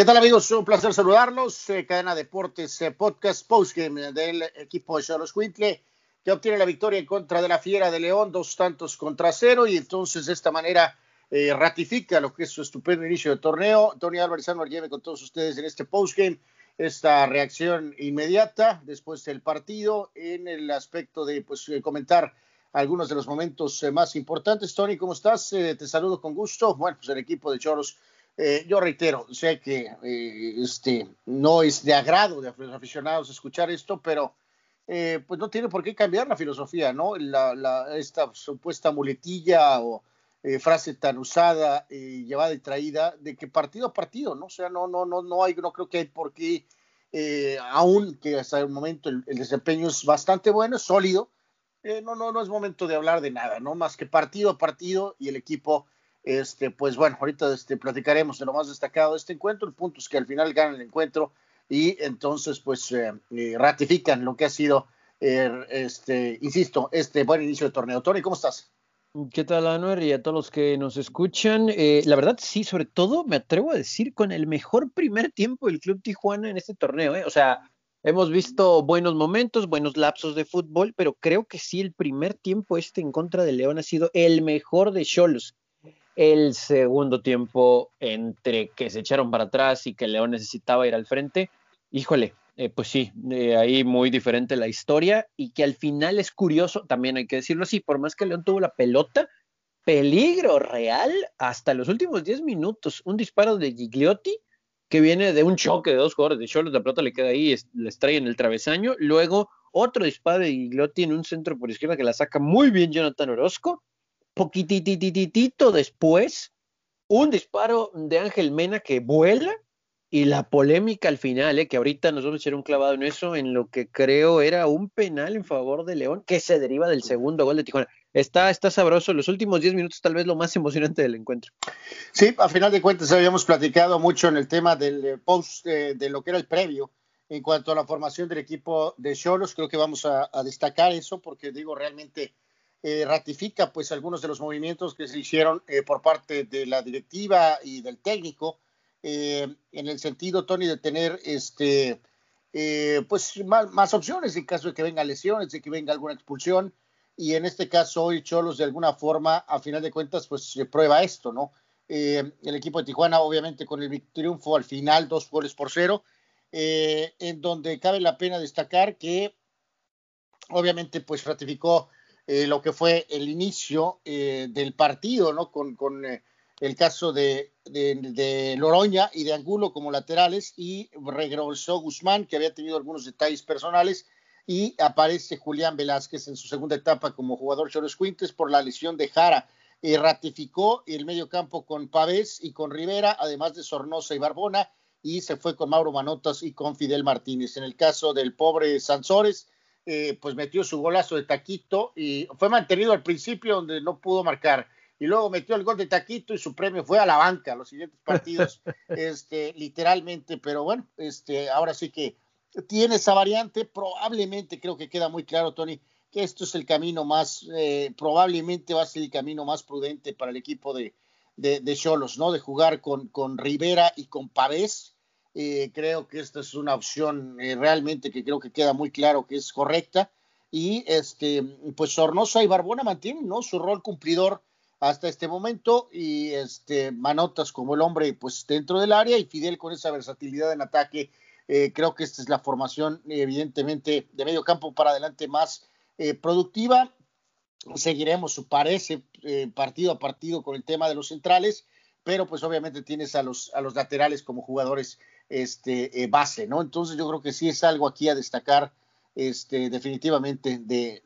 ¿Qué tal amigos? Un placer saludarlos. Eh, Cadena Deportes eh, Podcast Postgame del equipo de Charlos Quintle que obtiene la victoria en contra de la Fiera de León, dos tantos contra cero y entonces de esta manera eh, ratifica lo que es su estupendo inicio de torneo. Tony Álvarez lleve con todos ustedes en este postgame esta reacción inmediata después del partido en el aspecto de pues comentar algunos de los momentos más importantes. Tony, ¿cómo estás? te saludo con gusto. Bueno, pues el equipo de Choros eh, yo reitero, sé que eh, este, no es de agrado de los aficionados escuchar esto, pero eh, pues no tiene por qué cambiar la filosofía, ¿no? La, esta supuesta muletilla o frase tan usada, y llevada y traída, de que partido a partido, ¿no? O sea, no, no, no, no hay, no creo que hay por qué, aún que hasta el momento el, el, desempeño es bastante bueno, es sólido, no, no, no es momento de hablar de nada, ¿no? Más que partido a partido y el equipo este, pues bueno, ahorita este, platicaremos de lo más destacado de este encuentro. El punto es que al final ganan el encuentro y entonces pues eh, eh, ratifican lo que ha sido, eh, este, insisto, este buen inicio de torneo. Tony, ¿cómo estás? ¿Qué tal, Anuer? Y a todos los que nos escuchan. la verdad, sí, sobre todo me atrevo a decir con el mejor primer tiempo del Club Tijuana en este torneo. O sea, hemos visto buenos momentos, buenos lapsos de fútbol, pero creo que sí, el primer tiempo este en contra de León ha sido el mejor de Cholos el segundo tiempo entre que se echaron para atrás y que León necesitaba ir al frente, híjole, eh, pues sí, eh, ahí muy diferente la historia y que al final es curioso, también hay que decirlo así, por más que León tuvo la pelota, peligro real hasta los últimos 10 minutos, un disparo de Gigliotti que viene de un choque de dos jugadores de Cholos, la pelota le queda ahí, les trae en el travesaño, luego otro disparo de Gigliotti en un centro por izquierda que la saca muy bien Jonathan Orozco, poquitititito después, un disparo de Ángel Mena que vuela y la polémica al final, eh, que ahorita nos vamos a echar un clavado en eso, en lo que creo era un penal en favor de León, que se deriva del segundo gol de Tijuana. Está, está sabroso, los últimos 10 minutos tal vez lo más emocionante del encuentro. Sí, a final de cuentas habíamos platicado mucho en el tema del eh, post, eh, de lo que era el previo, en cuanto a la formación del equipo de Cholos, creo que vamos a destacar eso, porque digo, realmente eh, ratifica pues algunos de los movimientos que se hicieron eh, por parte de la directiva y del técnico eh, en el sentido Tony de tener este pues más, opciones en caso de que venga lesiones de que venga alguna expulsión. Y en este caso hoy Cholos de alguna forma a final de cuentas pues se prueba esto no el equipo de Tijuana obviamente con el triunfo al final dos goles por cero en donde cabe la pena destacar que obviamente pues ratificó eh, lo que fue el inicio eh, del partido, ¿no? Con, con eh, el caso de, de, Loroña y de Angulo como laterales y regresó Guzmán, que había tenido algunos detalles personales, y aparece Julián Velázquez en su segunda etapa como jugador Choros Quintes por la lesión de Jara. ratificó el medio campo con Pavés y con Rivera, además de Sornosa y Barbona, y se fue con Mauro Manotas y con Fidel Martínez. En el caso del pobre Sansores, eh, pues metió su golazo de taquito y fue mantenido al principio donde no pudo marcar. Y luego metió el gol de taquito y su premio fue a la banca los siguientes partidos, este, literalmente, pero bueno, este, ahora sí que tiene esa variante, probablemente creo que queda muy claro, Tony, que esto es el camino más, eh, probablemente va a ser el camino más prudente para el equipo de de Cholos, ¿no? De jugar con, con Rivera y con Pavés, eh, creo que esta es una opción eh, realmente que creo que queda muy claro que es correcta. Y este, pues Sornosa y Barbona mantienen ¿no? su rol cumplidor hasta este momento y este, Manotas como el hombre pues dentro del área y Fidel con esa versatilidad en ataque. Eh, creo que esta es la formación evidentemente de medio campo para adelante más productiva. Seguiremos, su parece, partido a partido con el tema de los centrales, pero pues obviamente tienes a los, a los laterales como jugadores este, eh, base, ¿no? Entonces yo creo que sí es algo aquí a destacar este, definitivamente de,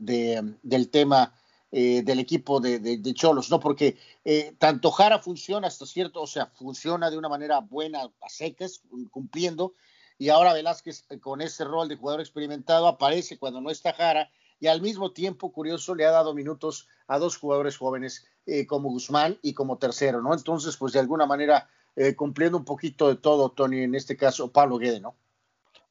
del tema eh, del equipo de, Cholos, ¿no? Porque eh, tanto Jara funciona hasta cierto, o sea, funciona de una manera buena a secas, cumpliendo, y ahora Velázquez con ese rol de jugador experimentado aparece cuando no está Jara, y al mismo tiempo, curioso, le ha dado minutos a dos jugadores jóvenes como Guzmán y como tercero, ¿no? Entonces, pues de alguna manera eh, cumpliendo un poquito de todo, Tony, en este caso Pablo Guede, ¿no?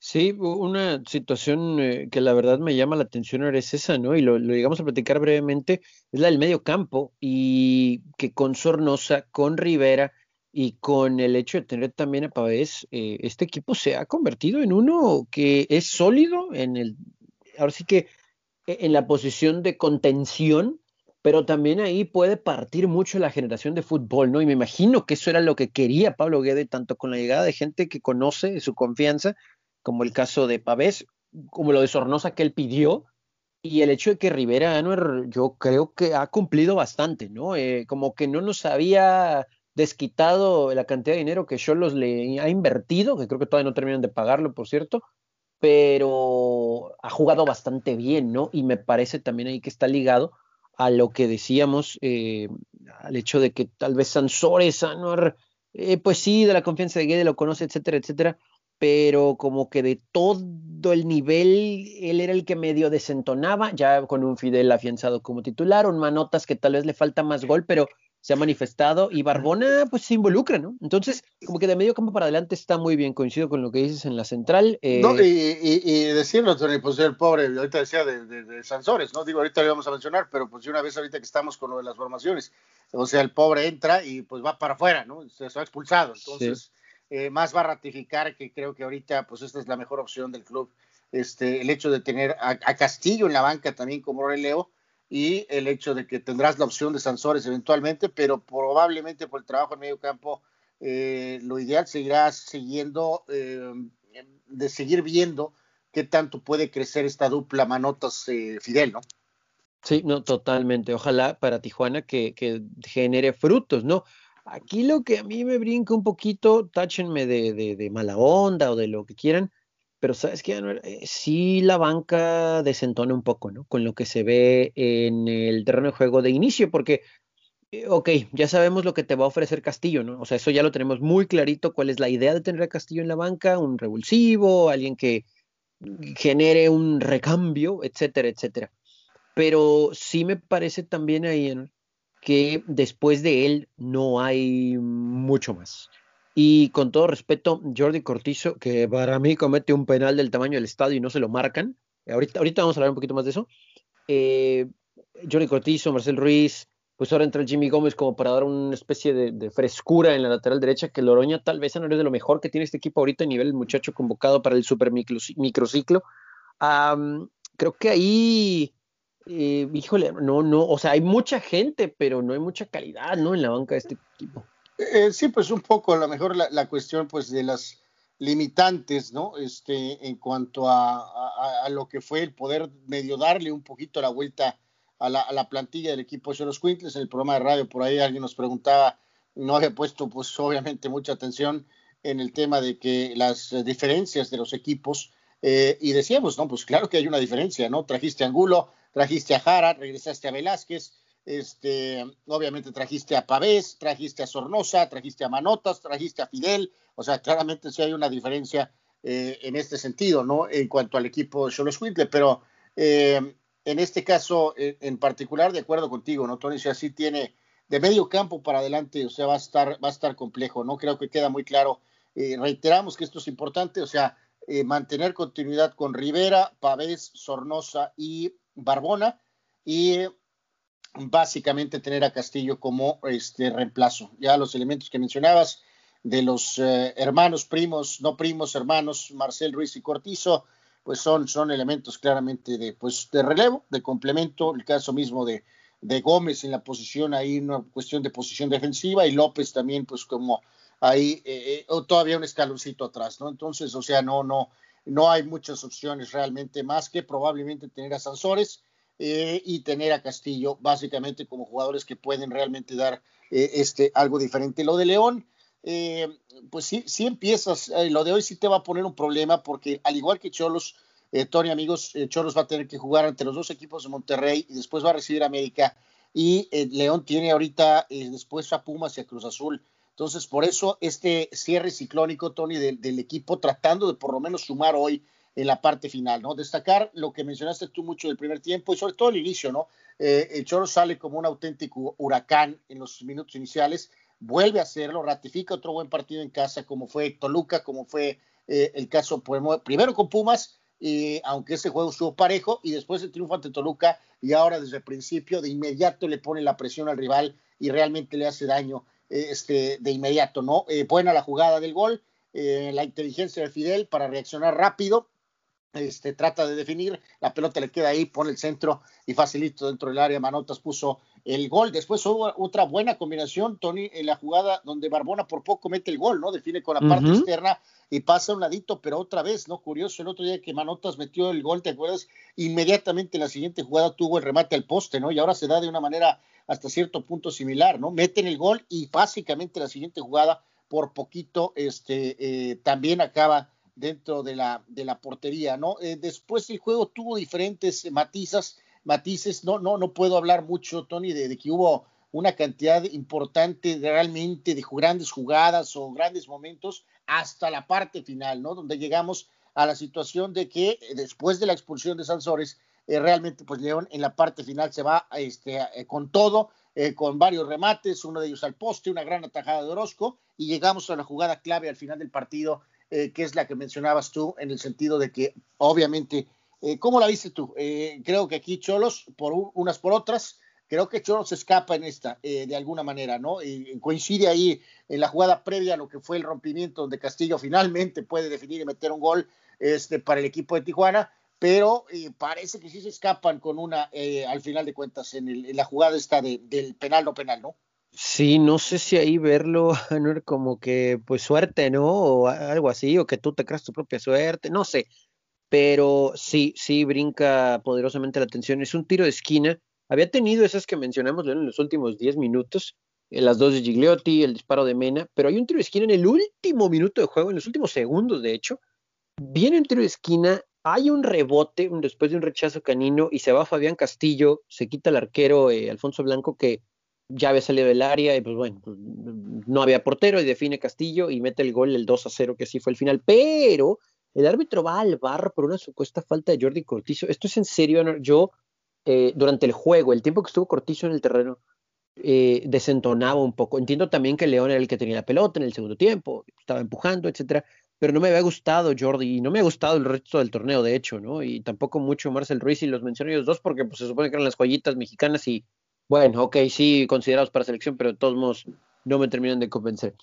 Sí, una situación eh, que la verdad me llama la atención ahora es esa, ¿no? Y lo, llegamos a platicar brevemente, es la del medio campo y que con Sornosa, con Rivera y con el hecho de tener también a Pavés, eh, este equipo se ha convertido en uno que es sólido en el, ahora sí que e, en la posición de contención, pero también ahí puede partir mucho la generación de fútbol, ¿no? Y me imagino que eso era lo que quería Pablo Guede, tanto con la llegada de gente que conoce su confianza, como el caso de Pavés, como lo de Sornosa que él pidió, y el hecho de que Rivera Anuer, yo creo que ha cumplido bastante, ¿no? Eh, como que no nos había desquitado la cantidad de dinero que Cholos le ha invertido, que creo que todavía no terminan de pagarlo, por cierto, pero ha jugado bastante bien, ¿no? Y me parece también ahí que está ligado a lo que decíamos, eh, al hecho de que tal vez Sansores, Anuar, eh, pues sí, de la confianza de Guede lo conoce, etcétera, etcétera, pero como que de todo el nivel, él era el que medio desentonaba, ya con un Fidel afianzado como titular, un Manotas que tal vez le falta más gol, pero se ha manifestado y Barbona pues se involucra, ¿no? Entonces, como que de medio campo para adelante está muy bien, coincido con lo que dices en la central. Eh... No, y, y, y, decirlo, Tony, pues el pobre, ahorita decía de, de, de, Sansores, ¿no? Digo, ahorita lo vamos a mencionar, pero pues una vez ahorita que estamos con lo de las formaciones, o sea, el pobre entra y pues va para afuera, ¿no? Se, se ha expulsado, entonces sí. eh, más va a ratificar que creo que ahorita pues esta es la mejor opción del club, este, el hecho de tener a, a Castillo en la banca también como releo, y el hecho de que tendrás la opción de Sansores eventualmente, pero probablemente por el trabajo en medio campo, eh, lo ideal seguirá siguiendo, eh, de seguir viendo qué tanto puede crecer esta dupla Manotas eh, Fidel, ¿no? Sí, no, totalmente. Ojalá para Tijuana que, que, genere frutos, ¿no? Aquí lo que a mí me brinca un poquito, táchenme de, de, de mala onda o de lo que quieran, pero sabes que eh, sí la banca desentona un poco, ¿no? Con lo que se ve en el terreno de juego de inicio, porque, eh, ok, ya sabemos lo que te va a ofrecer Castillo, ¿no? O sea, eso ya lo tenemos muy clarito, cuál es la idea de tener a Castillo en la banca, un revulsivo, alguien que genere un recambio, etcétera, etcétera. Pero sí me parece también ahí que después de él no hay mucho más. Y con todo respeto, Jordi Cortizo, que para mí comete un penal del tamaño del estadio y no se lo marcan. Ahorita, ahorita vamos a hablar un poquito más de eso. Eh, Jordi Cortizo, Marcel Ruiz, pues ahora entra Jimmy Gómez como para dar una especie de, frescura en la lateral derecha, que Loroña tal vez no es de lo mejor que tiene este equipo ahorita a nivel muchacho convocado para el super micro, microciclo. Creo que ahí, eh, híjole, no, no, o sea, hay mucha gente, pero no hay mucha calidad, ¿no? En la banca de este equipo. Eh, sí, pues un poco, a lo mejor la, la, cuestión pues de las limitantes, ¿no? Este, en cuanto a, a, lo que fue el poder medio darle un poquito la vuelta a la, a la plantilla del equipo de los Quintles, en el programa de radio, por ahí alguien nos preguntaba, no había puesto pues obviamente mucha atención en el tema de que las diferencias de los equipos, eh, y decíamos, no, pues claro que hay una diferencia, ¿no? Trajiste a Angulo, trajiste a Jara, regresaste a Velázquez, este, obviamente trajiste a Pavés, trajiste a Sornosa, trajiste a Manotas, trajiste a Fidel, o sea, claramente sí hay una diferencia eh, en este sentido, ¿no? En cuanto al equipo de Cholos Quintle, pero eh, en este caso eh, en particular, de acuerdo contigo, ¿no, Tony? O sea, sí tiene de medio campo para adelante, o sea, va a estar, va a estar complejo, ¿no? Creo que queda muy claro. Reiteramos que esto es importante, o sea, mantener continuidad con Rivera, Pavés, Sornosa y Barbona, y básicamente tener a Castillo como este reemplazo. Ya los elementos que mencionabas de los eh, hermanos, primos, no primos, hermanos, Marcel Ruiz y Cortizo, pues son, son elementos claramente de, pues, de relevo, de complemento, el caso mismo de, de Gómez en la posición ahí, una cuestión de posición defensiva, y López también, pues como ahí, eh, eh, todavía un escaloncito atrás, ¿no? Entonces, o sea, no, no, no hay muchas opciones realmente más que probablemente tener a Sansores, eh, y tener a Castillo básicamente como jugadores que pueden realmente dar eh, este algo diferente. Lo de León, eh, pues sí, sí empiezas, eh, lo de hoy sí te va a poner un problema porque al igual que Cholos, Tony amigos, Cholos va a tener que jugar ante los dos equipos de Monterrey y después va a recibir a América y León tiene ahorita después a Pumas y a Cruz Azul. Entonces, por eso este cierre ciclónico, Tony, del equipo, tratando de por lo menos sumar hoy en la parte final, ¿no? Destacar lo que mencionaste tú mucho del primer tiempo y sobre todo el inicio, ¿no? Eh, el Choro sale como un auténtico huracán en los minutos iniciales, vuelve a hacerlo, ratifica otro buen partido en casa como fue Toluca, como fue eh, el caso primero con Pumas, y aunque ese juego estuvo parejo, y después el triunfo ante Toluca, y ahora desde el principio de inmediato le pone la presión al rival y realmente le hace daño este, de inmediato, ¿no? buena la jugada del gol, la inteligencia de Fidel para reaccionar rápido, este, trata de definir, la pelota le queda ahí, pone el centro y facilito dentro del área. Manotas puso el gol. Después hubo otra buena combinación, Tony, en la jugada donde Barbona por poco mete el gol, ¿no? Define con la parte externa y pasa a un ladito, pero otra vez, ¿no? Curioso, el otro día que Manotas metió el gol, ¿te acuerdas? Inmediatamente en la siguiente jugada tuvo el remate al poste, ¿no? Y ahora se da de una manera hasta cierto punto similar, ¿no? Meten el gol y básicamente la siguiente jugada por poquito este, eh, también acaba dentro de la, de la portería, ¿no? Eh, después el juego tuvo diferentes matizas, matices, no, no, no puedo hablar mucho, Tony, de, que hubo una cantidad importante realmente de grandes jugadas o grandes momentos hasta la parte final, ¿no? Donde llegamos a la situación de que eh, después de la expulsión de Sansores, eh, realmente pues León en la parte final se va este, con todo, con varios remates, uno de ellos al poste, una gran atajada de Orozco y llegamos a la jugada clave al final del partido eh, que es la que mencionabas tú, en el sentido de que obviamente, eh, ¿cómo la viste tú? Eh, creo que aquí Cholos, por unas por otras, creo que Cholos escapa en esta, de alguna manera, ¿no? Y coincide ahí en la jugada previa a lo que fue el rompimiento, donde Castillo finalmente puede definir y meter un gol este, para el equipo de Tijuana, pero parece que sí se escapan con una, al final de cuentas, en, la jugada esta del penal no penal, ¿no? Sí, no sé si ahí verlo, como que pues suerte, ¿no? O algo así, o que tú te creas tu propia suerte, no sé. Pero sí, sí brinca poderosamente la atención. Es un tiro de esquina. Había tenido esas que mencionamos en los últimos 10 minutos, eh, las dos de Gigliotti, el disparo de Mena, pero hay un tiro de esquina en el último minuto de juego, en los últimos segundos, de hecho. Viene un tiro de esquina, hay un rebote después de un rechazo canino y se va Fabián Castillo, se quita el arquero eh, Alfonso Blanco que ya había salido del área y pues bueno, no había portero y define Castillo y mete el gol el 2 a 0 que así fue el final, pero el árbitro va al bar por una supuesta falta de Jordi Cortizo. Esto es en serio, yo eh, durante el juego, el tiempo que estuvo Cortizo en el terreno, eh, desentonaba un poco. Entiendo también que León era el que tenía la pelota en el segundo tiempo, estaba empujando, etcétera, pero no me había gustado Jordi y no me ha gustado el resto del torneo, de hecho, ¿no? Y tampoco mucho Marcel Ruiz y los menciono ellos dos porque pues, se supone que eran las joyitas mexicanas y bueno, ok, sí, considerados para selección, pero de todos modos no me terminan de convencer.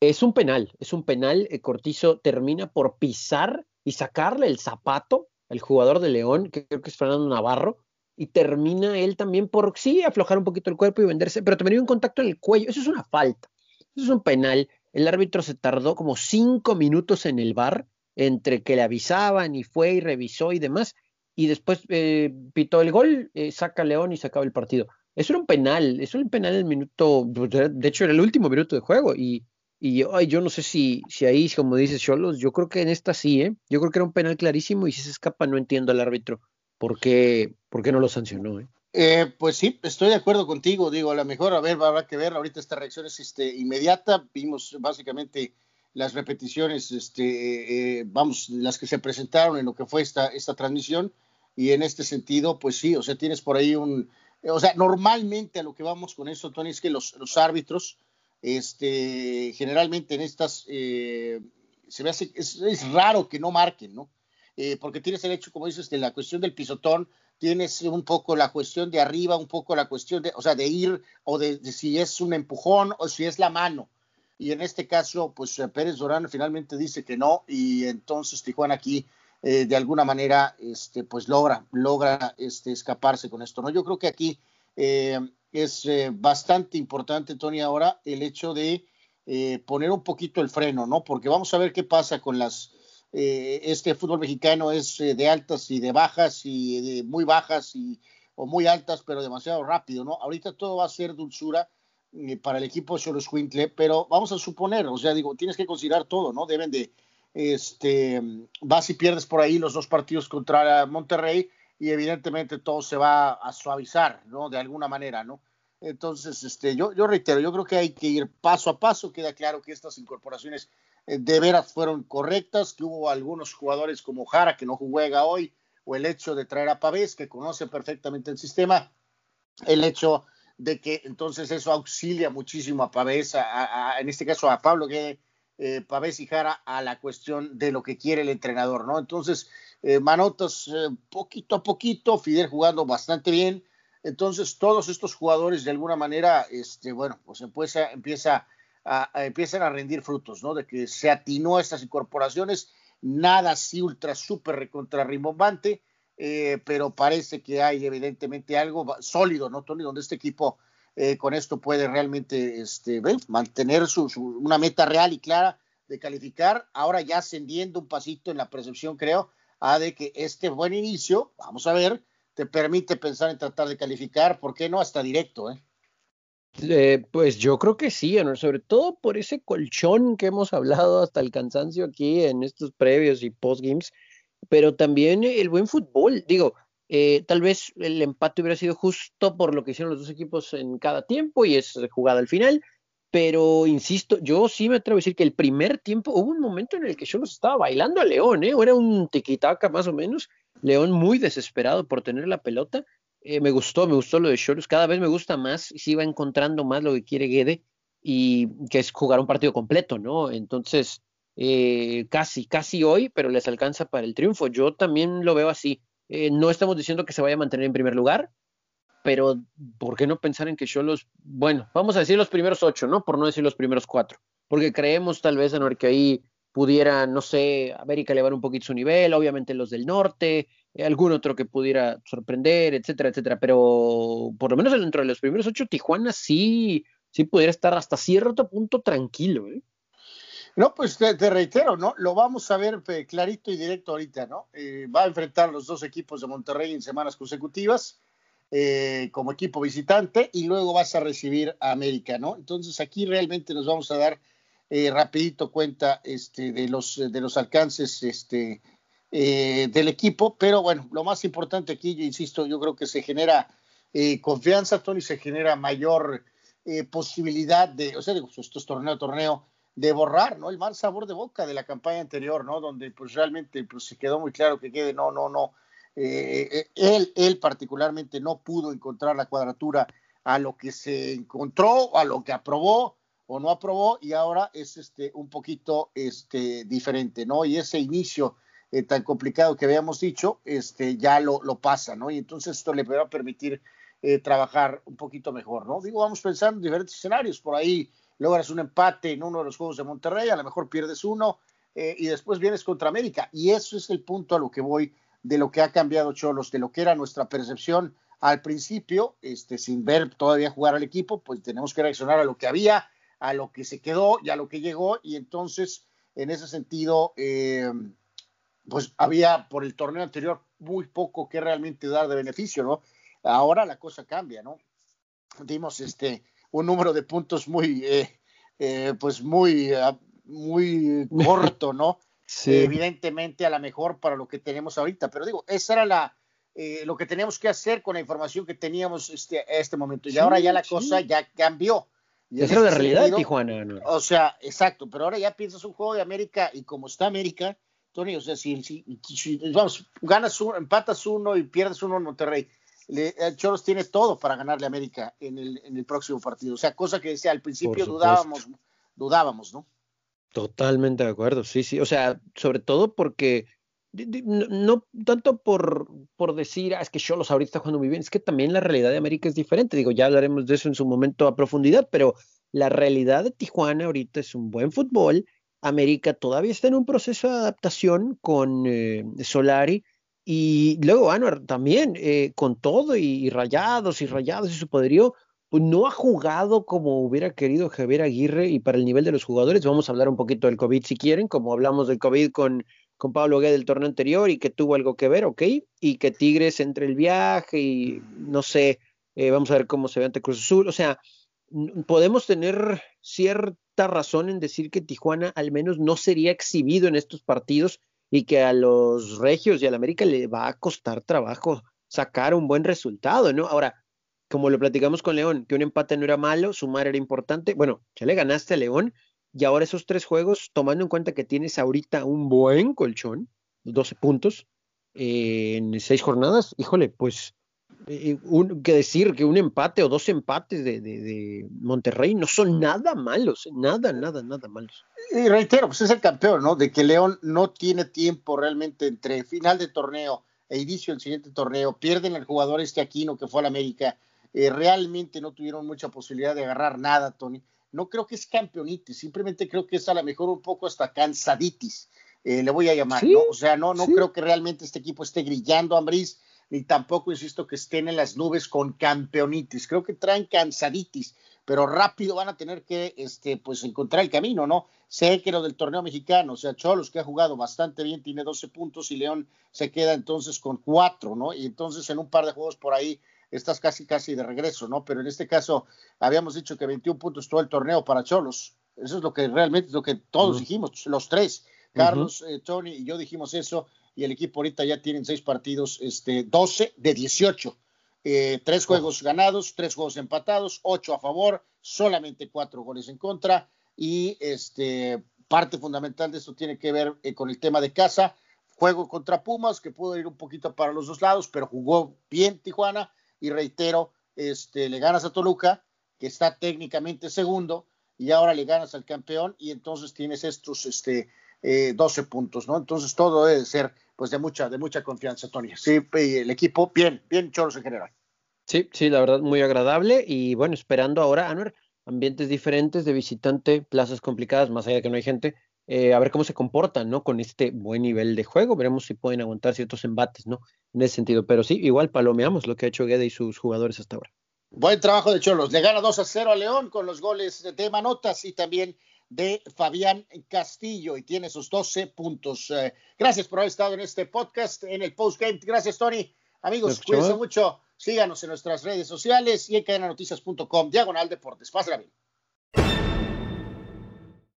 Es un penal, es un penal. Eh, Cortizo termina por pisar y sacarle el zapato al jugador de León, que creo que es Fernando Navarro, y termina él también por, sí, aflojar un poquito el cuerpo y venderse, pero también un contacto en el cuello. Eso es una falta, eso es un penal. El árbitro se tardó como cinco minutos en el bar entre que le avisaban y fue y revisó y demás, y después eh, pitó el gol, eh, saca León y se acaba el partido. Eso era un penal, eso era un penal en el minuto, pues, de hecho era el último minuto de juego y, y yo no sé si, si ahí, como dices Cholos, yo creo que en esta sí, ¿eh? Yo creo que era un penal clarísimo y si se escapa no entiendo al árbitro por qué, por qué no lo sancionó, ¿eh? Eh, pues sí, estoy de acuerdo contigo. Digo, a lo mejor, a ver, habrá que ver. Ahorita esta reacción es este, inmediata. Vimos básicamente las repeticiones, este, eh, vamos, las que se presentaron en lo que fue esta, esta transmisión. Y en este sentido, pues sí, o sea, tienes por ahí un, o sea, normalmente a lo que vamos con eso, Tony, es que los, árbitros, este, generalmente en estas, eh, se ve así, es, raro que no marquen, ¿no? Eh, porque tienes el hecho, como dices, de la cuestión del pisotón, tienes un poco la cuestión de arriba, un poco la cuestión de, o sea, de ir, o de, si es un empujón o si es la mano. Y en este caso, pues Pérez Durán finalmente dice que no, y entonces Tijuana aquí eh, de alguna manera este, pues logra, logra este, escaparse con esto. ¿no? Yo creo que aquí eh, es eh, bastante importante, Tony, ahora el hecho de poner un poquito el freno, ¿no? Porque vamos a ver qué pasa con las... este fútbol mexicano es de altas y de bajas y de muy bajas y, o muy altas, pero demasiado rápido, ¿no? Ahorita todo va a ser dulzura para el equipo de Cholos pero vamos a suponer, o sea, digo, tienes que considerar todo, ¿no? Deben de, este, vas y pierdes por ahí los dos partidos contra Monterrey y evidentemente todo se va a suavizar, ¿no? De alguna manera, ¿no? Entonces, este, yo, yo reitero, yo creo que hay que ir paso a paso, queda claro que estas incorporaciones eh, de veras fueron correctas, que hubo algunos jugadores como Jara que no juega hoy, o el hecho de traer a Pavés, que conoce perfectamente el sistema, el hecho de que entonces eso auxilia muchísimo a Pavés, en este caso a Pablo que eh, Pavés y Jara a la cuestión de lo que quiere el entrenador, ¿no? Entonces, eh, Manotas eh, poquito a poquito, Fidel jugando bastante bien. Entonces, todos estos jugadores de alguna manera, este, bueno, pues empieza, empieza empiezan a rendir frutos, ¿no? De que se atinó a estas incorporaciones, nada así ultra, súper recontra rimbombante, eh, pero parece que hay evidentemente algo sólido, ¿no, Tony? Donde este equipo eh, con esto puede realmente este, mantener una meta real y clara de calificar, ahora ya ascendiendo un pasito en la percepción, creo, a de que este buen inicio, vamos a ver, te permite pensar en tratar de calificar, ¿por qué no? Hasta directo, ¿eh? Eh, pues yo creo que sí, sobre todo por ese colchón que hemos hablado hasta el cansancio aquí en estos previos y postgames, pero también el buen fútbol. Digo, eh, tal vez el empate hubiera sido justo por lo que hicieron los dos equipos en cada tiempo y es jugada al final, pero insisto, yo sí me atrevo a decir que el primer tiempo hubo un momento en el que yo los estaba bailando a León, ¿eh? era un tiquitaca más o menos, León muy desesperado por tener la pelota eh, me gustó, me gustó lo de Cholos, cada vez me gusta más y sí va encontrando más lo que quiere Guede y que es jugar un partido completo, ¿no? Entonces, eh, casi, casi hoy, pero les alcanza para el triunfo. Yo también lo veo así. Eh, no estamos diciendo que se vaya a mantener en primer lugar, pero ¿por qué no pensar en que Cholos, bueno, vamos a decir los primeros ocho, ¿no? Por no decir los primeros cuatro, porque creemos tal vez, en que ahí pudiera, no sé, América elevar un poquito su nivel, obviamente los del norte, eh, algún otro que pudiera sorprender, etcétera, etcétera. Pero por lo menos dentro de los primeros ocho, Tijuana sí, sí pudiera estar hasta cierto punto tranquilo. ¿eh? No, pues te, reitero, ¿no? Lo vamos a ver clarito y directo ahorita, ¿no? Eh, va a enfrentar los dos equipos de Monterrey en semanas consecutivas como equipo visitante y luego vas a recibir a América, ¿no? Entonces aquí realmente nos vamos a dar rapidito cuenta este, de, los, de los alcances este, eh, del equipo, pero bueno, lo más importante aquí, yo insisto, yo creo que se genera eh, confianza, Tony, se genera mayor eh, posibilidad de, o sea, digo, pues, esto es torneo a torneo, de borrar, ¿no? El mal sabor de boca de la campaña anterior, ¿no? Donde pues realmente pues, se quedó muy claro que quede, no, no, no, él, él particularmente no pudo encontrar la cuadratura a lo que se encontró, a lo que aprobó o no aprobó, y ahora es este un poquito este diferente, ¿no? Y ese inicio eh, tan complicado que habíamos dicho, este, ya lo, lo pasa, ¿no? Y entonces esto le va a permitir eh, trabajar un poquito mejor, ¿no? Digo, vamos pensando en diferentes escenarios, por ahí logras un empate en uno de los juegos de Monterrey, a lo mejor pierdes uno eh, y después vienes contra América. Y eso es el punto a lo que voy de lo que ha cambiado Cholos, de lo que era nuestra percepción al principio, este, sin ver todavía jugar al equipo, pues tenemos que reaccionar a lo que había, a lo que se quedó y a lo que llegó, y entonces, en ese sentido, eh, pues había por el torneo anterior muy poco que realmente dar de beneficio, ¿no? Ahora la cosa cambia, ¿no? Dimos este un número de puntos muy, eh, eh, pues muy, ah, muy corto, ¿no? Sí. evidentemente a la mejor para lo que tenemos ahorita, pero digo, esa era la, eh, lo que teníamos que hacer con la información que teníamos este, a este momento. Y ahora ya la cosa ya cambió. Y es de realidad, Tijuana. ¿no? O sea, exacto, pero ahora ya piensas un juego de América y como está América, Tony, o sea, si, vamos, ganas uno, empatas uno y pierdes uno en Monterrey, le, Choros tiene todo para ganarle a América en el, en el próximo partido. O sea, cosa que decía al principio dudábamos, dudábamos, ¿no? Totalmente de acuerdo, sí, sí. O sea, sobre todo porque no, tanto por, por decir, ah, es que Cholos ahorita está jugando muy bien, es que también la realidad de América es diferente. Digo, ya hablaremos de eso en su momento a profundidad, pero la realidad de Tijuana ahorita es un buen fútbol América todavía está en un proceso de adaptación con eh, Solari y luego Anuar también eh, con todo y, rayados y rayados y su poderío, pues no ha jugado como hubiera querido Javier Aguirre y para el nivel de los jugadores. Vamos a hablar un poquito del COVID si quieren, como hablamos del COVID con, con Pablo Gué del torneo anterior y que tuvo algo que ver, ok, y que Tigres entre el viaje y no sé, eh, vamos a ver cómo se ve ante Cruz Azul, o sea, podemos tener cierta razón en decir que Tijuana al menos no sería exhibido en estos partidos y que a los Regios y al América le va a costar trabajo sacar un buen resultado, ¿no? Ahora, como lo platicamos con León, que un empate no era malo, sumar era importante, bueno, ya le ganaste a León y ahora esos tres juegos, tomando en cuenta que tienes ahorita un buen colchón, 12 puntos eh, en seis jornadas, híjole, pues eh, un, que decir que un empate o dos empates de, de, Monterrey no son nada malos, nada, nada, nada malos. Y reitero, pues es el campeón, ¿no? De que León no tiene tiempo realmente entre final de torneo e inicio del siguiente torneo, pierden al jugador este Aquino que fue al América, eh, realmente no tuvieron mucha posibilidad de agarrar nada, Tony. no creo que es campeonitis, simplemente creo que es a lo mejor un poco hasta cansaditis, eh, le voy a llamar, ¿no? O sea, no, no creo que realmente este equipo esté grillando a Ambriz, ni tampoco, insisto, que estén en las nubes con campeonitis. Creo que traen cansaditis, pero rápido van a tener que, este, pues, encontrar el camino, ¿no? Sé que lo del torneo mexicano, o sea, Cholos, que ha jugado bastante bien, tiene 12 puntos y León se queda entonces con 4, ¿no? Y entonces en un par de juegos por ahí estás casi, casi de regreso, ¿no? Pero en este caso habíamos dicho que 21 puntos todo el torneo para Cholos. Eso es lo que realmente es lo que todos dijimos, los tres. Carlos, eh, Tony y yo dijimos eso y el equipo ahorita ya tienen seis partidos, este, 12 de 18. Eh, tres juegos ganados, tres juegos empatados, ocho a favor, solamente cuatro goles en contra. Y este, parte fundamental de esto tiene que ver eh, con el tema de casa. Juego contra Pumas, que pudo ir un poquito para los dos lados, pero jugó bien Tijuana. Y reitero, este, le ganas a Toluca, que está técnicamente segundo, y ahora le ganas al campeón, y entonces tienes estos este, 12 puntos, ¿no? Entonces todo debe ser pues de mucha, de mucha confianza, Tony. Sí, el equipo, bien, bien choros en general. Sí, sí, la verdad, muy agradable. Y bueno, esperando ahora, Anuer, ambientes diferentes de visitante, plazas complicadas, más allá de que no hay gente, eh, a ver cómo se comportan, ¿no? Con este buen nivel de juego. Veremos si pueden aguantar ciertos embates, ¿no? En ese sentido. Pero sí, igual palomeamos lo que ha hecho Guede y sus jugadores hasta ahora. Buen trabajo de Cholos. Le gana 2 a 0 a León con los goles de Manotas y también de Fabián Castillo y tiene sus 12 puntos. Eh, gracias por haber estado en este podcast, en el postgame. Gracias, Tony. Amigos, cuídense mucho. Síganos en nuestras redes sociales y en cadenanoticias.com, diagonal deportes. Pásenla bien.